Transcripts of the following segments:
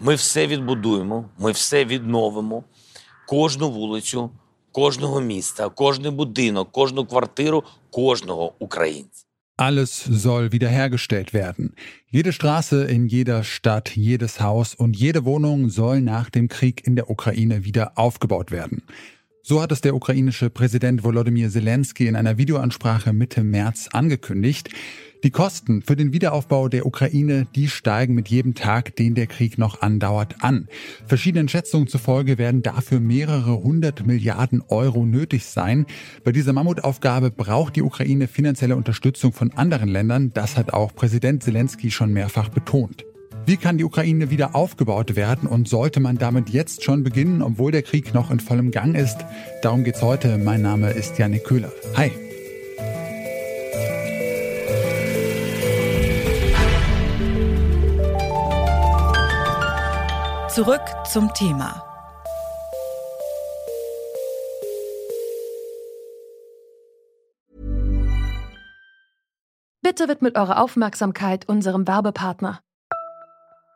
Ми все відбудуємо, ми все відновимо, кожну вулицю, кожного міста, кожний будинок, кожну квартиру, кожного українця. Alles soll wiederhergestellt werden. Jede Straße in jeder Stadt, jedes Haus und jede Wohnung soll nach dem Krieg in der Ukraine wieder aufgebaut werden. So hat es der ukrainische Präsident Volodymyr Zelensky in einer Videoansprache Mitte März angekündigt. Die Kosten für den Wiederaufbau der Ukraine, die steigen mit jedem Tag, den der Krieg noch andauert, an. Verschiedenen Schätzungen zufolge werden dafür mehrere hundert Milliarden Euro nötig sein. Bei dieser Mammutaufgabe braucht die Ukraine finanzielle Unterstützung von anderen Ländern. Das hat auch Präsident Zelensky schon mehrfach betont. Wie kann die Ukraine wieder aufgebaut werden und sollte man damit jetzt schon beginnen, obwohl der Krieg noch in vollem Gang ist? Darum geht's heute. Mein Name ist Janik Köhler. Hi. Zurück zum Thema. Bitte widmet eure Aufmerksamkeit unserem Werbepartner.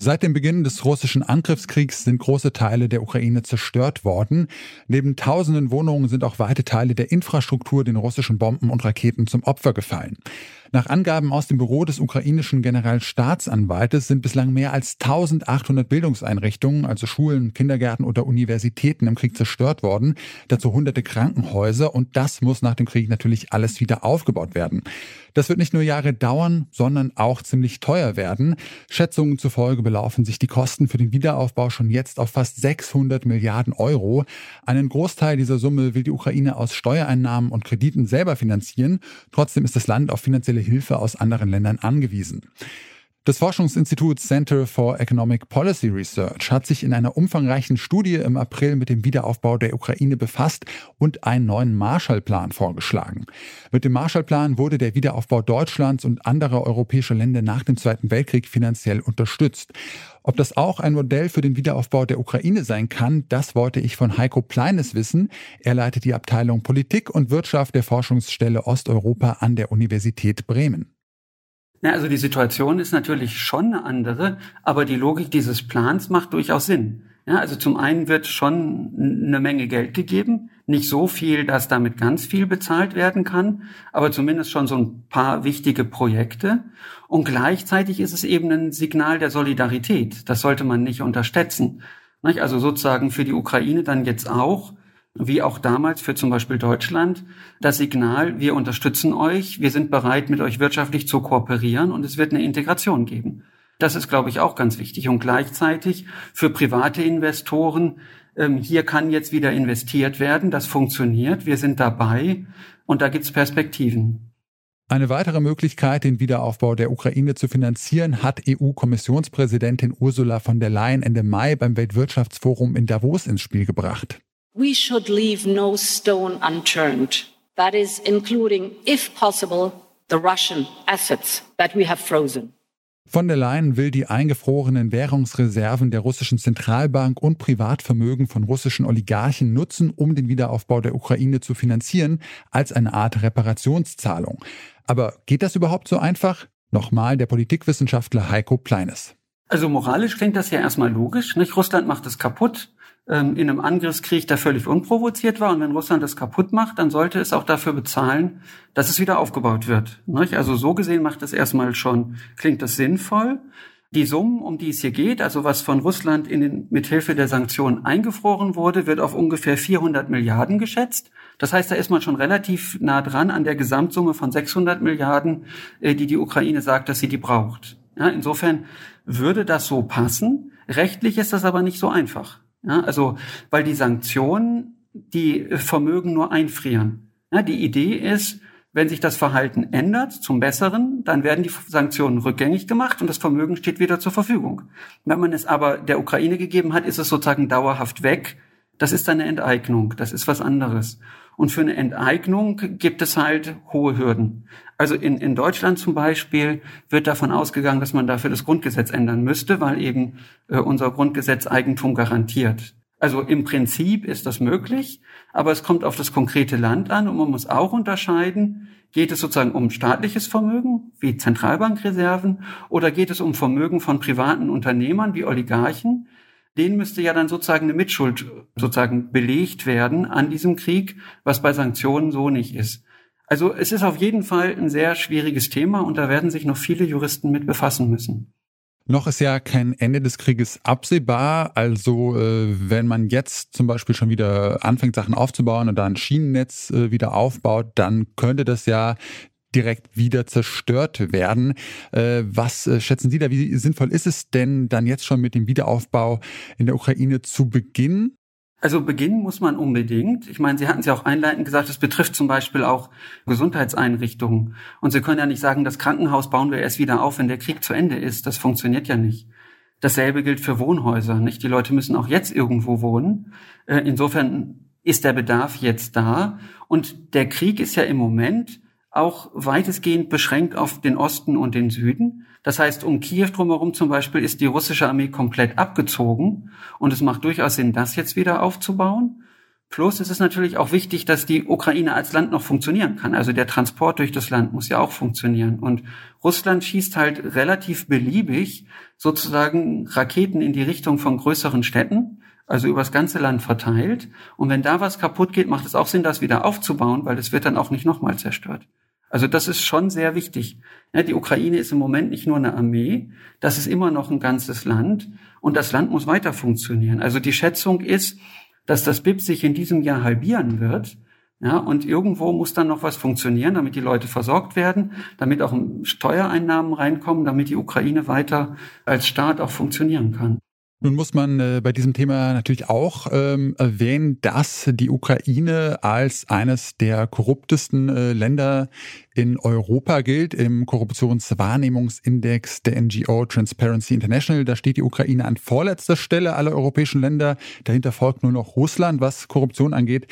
Seit dem Beginn des russischen Angriffskriegs sind große Teile der Ukraine zerstört worden. Neben tausenden Wohnungen sind auch weite Teile der Infrastruktur den russischen Bomben und Raketen zum Opfer gefallen. Nach Angaben aus dem Büro des ukrainischen Generalstaatsanwaltes sind bislang mehr als 1800 Bildungseinrichtungen, also Schulen, Kindergärten oder Universitäten im Krieg zerstört worden, dazu hunderte Krankenhäuser und das muss nach dem Krieg natürlich alles wieder aufgebaut werden. Das wird nicht nur Jahre dauern, sondern auch ziemlich teuer werden. Schätzungen zufolge belaufen sich die Kosten für den Wiederaufbau schon jetzt auf fast 600 Milliarden Euro. Einen Großteil dieser Summe will die Ukraine aus Steuereinnahmen und Krediten selber finanzieren. Trotzdem ist das Land auf finanzielle finanzielle Hilfe aus anderen Ländern angewiesen. Das Forschungsinstitut Center for Economic Policy Research hat sich in einer umfangreichen Studie im April mit dem Wiederaufbau der Ukraine befasst und einen neuen Marshallplan vorgeschlagen. Mit dem Marshallplan wurde der Wiederaufbau Deutschlands und anderer europäischer Länder nach dem Zweiten Weltkrieg finanziell unterstützt. Ob das auch ein Modell für den Wiederaufbau der Ukraine sein kann, das wollte ich von Heiko Pleines wissen. Er leitet die Abteilung Politik und Wirtschaft der Forschungsstelle Osteuropa an der Universität Bremen. Ja, also die Situation ist natürlich schon eine andere, aber die Logik dieses Plans macht durchaus Sinn. Ja, also zum einen wird schon eine Menge Geld gegeben, nicht so viel, dass damit ganz viel bezahlt werden kann, aber zumindest schon so ein paar wichtige Projekte. Und gleichzeitig ist es eben ein Signal der Solidarität. Das sollte man nicht unterschätzen. Also sozusagen für die Ukraine dann jetzt auch wie auch damals für zum Beispiel Deutschland, das Signal, wir unterstützen euch, wir sind bereit, mit euch wirtschaftlich zu kooperieren und es wird eine Integration geben. Das ist, glaube ich, auch ganz wichtig. Und gleichzeitig für private Investoren, ähm, hier kann jetzt wieder investiert werden, das funktioniert, wir sind dabei und da gibt's Perspektiven. Eine weitere Möglichkeit, den Wiederaufbau der Ukraine zu finanzieren, hat EU-Kommissionspräsidentin Ursula von der Leyen Ende Mai beim Weltwirtschaftsforum in Davos ins Spiel gebracht. We should leave no stone unturned. That is, including, if possible, the Russian assets that we have frozen. Von der Leyen will die eingefrorenen Währungsreserven der russischen Zentralbank und Privatvermögen von russischen Oligarchen nutzen, um den Wiederaufbau der Ukraine zu finanzieren, als eine Art Reparationszahlung. Aber geht das überhaupt so einfach? Nochmal der Politikwissenschaftler Heiko Pleines. Also moralisch klingt das ja erstmal logisch. Nicht? Russland macht es kaputt ähm, in einem Angriffskrieg, der völlig unprovoziert war. Und wenn Russland das kaputt macht, dann sollte es auch dafür bezahlen, dass es wieder aufgebaut wird. Nicht? Also so gesehen macht es erstmal schon, klingt das sinnvoll. Die Summen, um die es hier geht, also was von Russland in den, mithilfe der Sanktionen eingefroren wurde, wird auf ungefähr 400 Milliarden geschätzt. Das heißt, da ist man schon relativ nah dran an der Gesamtsumme von 600 Milliarden, äh, die die Ukraine sagt, dass sie die braucht. Ja, insofern würde das so passen. Rechtlich ist das aber nicht so einfach. Ja, also, weil die Sanktionen die Vermögen nur einfrieren. Ja, die Idee ist, Wenn sich das Verhalten ändert zum Besseren, dann werden die Sanktionen rückgängig gemacht und das Vermögen steht wieder zur Verfügung. Wenn man es aber der Ukraine gegeben hat, ist es sozusagen dauerhaft weg. Das ist eine Enteignung. Das ist was anderes. Und für eine Enteignung gibt es halt hohe Hürden. Also in, in Deutschland zum Beispiel wird davon ausgegangen, dass man dafür das Grundgesetz ändern müsste, weil eben äh, unser Grundgesetz Eigentum garantiert. Also im Prinzip ist das möglich, aber es kommt auf das konkrete Land an und man muss auch unterscheiden, geht es sozusagen um staatliches Vermögen wie Zentralbankreserven oder geht es um Vermögen von privaten Unternehmern wie Oligarchen? Denen müsste ja dann sozusagen eine Mitschuld sozusagen belegt werden an diesem Krieg, was bei Sanktionen so nicht ist. Also es ist auf jeden Fall ein sehr schwieriges Thema und da werden sich noch viele Juristen mit befassen müssen. Noch ist ja kein Ende des Krieges absehbar. Also äh, wenn man jetzt zum Beispiel schon wieder anfängt, Sachen aufzubauen und da ein Schienennetz äh, wieder aufbaut, dann könnte das ja direkt wieder zerstört werden. Äh, was äh, schätzen Sie da? Wie sinnvoll ist es denn dann jetzt schon mit dem Wiederaufbau in der Ukraine zu beginnen? Also beginnen muss man unbedingt. Ich meine, Sie hatten es ja auch einleitend gesagt, es betrifft zum Beispiel auch Gesundheitseinrichtungen. Und Sie können ja nicht sagen, das Krankenhaus bauen wir erst wieder auf, wenn der Krieg zu Ende ist. Das funktioniert ja nicht. Dasselbe gilt für Wohnhäuser, nicht? Die Leute müssen auch jetzt irgendwo wohnen. Äh, insofern ist der Bedarf jetzt da. Und der Krieg ist ja im Moment auch weitestgehend beschränkt auf den Osten und den Süden. Das heißt, um Kiew drumherum zum Beispiel ist die russische Armee komplett abgezogen und es macht durchaus Sinn, das jetzt wieder aufzubauen. Plus ist es natürlich auch wichtig, dass die Ukraine als Land noch funktionieren kann. Also der Transport durch das Land muss ja auch funktionieren. Und Russland schießt halt relativ beliebig sozusagen Raketen in die Richtung von größeren Städten, also übers ganze Land verteilt. Und wenn da was kaputt geht, macht es auch Sinn, das wieder aufzubauen, weil es wird dann auch nicht nochmal zerstört. Also das ist schon sehr wichtig. Die Ukraine ist im Moment nicht nur eine Armee, das ist immer noch ein ganzes Land und das Land muss weiter funktionieren. Also die Schätzung ist, dass das BIP sich in diesem Jahr halbieren wird. Ja, und irgendwo muss dann noch was funktionieren, damit die Leute versorgt werden, damit auch Steuereinnahmen reinkommen, damit die Ukraine weiter als Staat auch funktionieren kann. Nun muss man äh, bei diesem Thema natürlich auch ähm, erwähnen, dass die Ukraine als eines der korruptesten äh, Länder in Europa gilt. Im Korruptionswahrnehmungsindex der NGO Transparency International, da steht die Ukraine an vorletzter Stelle aller europäischen Länder. Dahinter folgt nur noch Russland, was Korruption angeht.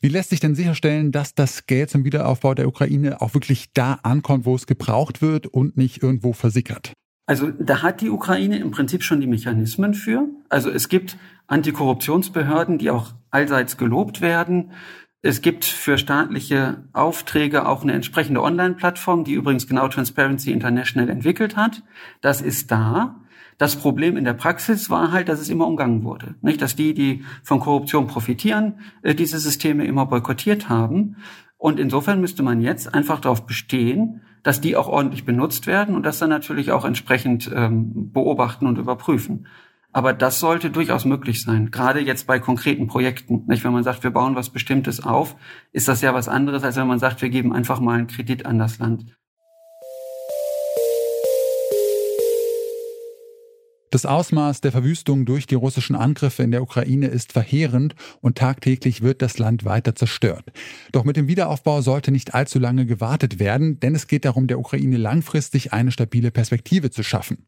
Wie lässt sich denn sicherstellen, dass das Geld zum Wiederaufbau der Ukraine auch wirklich da ankommt, wo es gebraucht wird und nicht irgendwo versickert? Also da hat die Ukraine im Prinzip schon die Mechanismen für. Also es gibt Antikorruptionsbehörden, die auch allseits gelobt werden. Es gibt für staatliche Aufträge auch eine entsprechende Online-Plattform, die übrigens genau Transparency International entwickelt hat. Das ist da. Das Problem in der Praxis war halt, dass es immer umgangen wurde. Nicht, dass die, die von Korruption profitieren, äh, diese Systeme immer boykottiert haben. Und insofern müsste man jetzt einfach darauf bestehen, dass die auch ordentlich benutzt werden und das dann natürlich auch entsprechend ähm, beobachten und überprüfen. Aber das sollte durchaus möglich sein, gerade jetzt bei konkreten Projekten. Nicht? Wenn man sagt, wir bauen was Bestimmtes auf, ist das ja was anderes, als wenn man sagt, wir geben einfach mal einen Kredit an das Land. Das Ausmaß der Verwüstung durch die russischen Angriffe in der Ukraine ist verheerend und tagtäglich wird das Land weiter zerstört. Doch mit dem Wiederaufbau sollte nicht allzu lange gewartet werden, denn es geht darum, der Ukraine langfristig eine stabile Perspektive zu schaffen.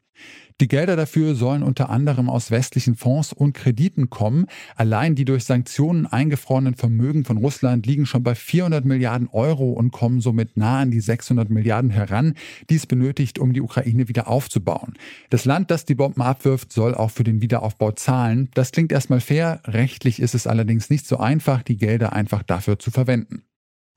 Die Gelder dafür sollen unter anderem aus westlichen Fonds und Krediten kommen. Allein die durch Sanktionen eingefrorenen Vermögen von Russland liegen schon bei 400 Milliarden Euro und kommen somit nah an die 600 Milliarden heran, die es benötigt, um die Ukraine wieder aufzubauen. Das Land, das die Bomben abwirft, soll auch für den Wiederaufbau zahlen. Das klingt erstmal fair, rechtlich ist es allerdings nicht so einfach, die Gelder einfach dafür zu verwenden.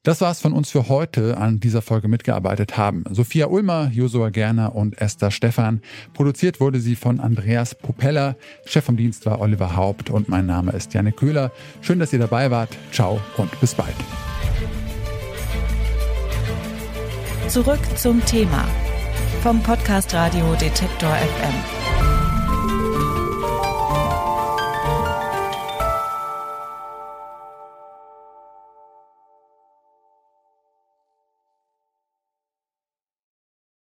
Das war's von uns für heute. An dieser Folge mitgearbeitet haben Sophia Ulmer, Josua Gerner und Esther Stephan. Produziert wurde sie von Andreas Propeller. Chef vom Dienst war Oliver Haupt und mein Name ist Janne Köhler. Schön, dass ihr dabei wart. Ciao und bis bald. Zurück zum Thema vom Podcast Radio Detektor FM.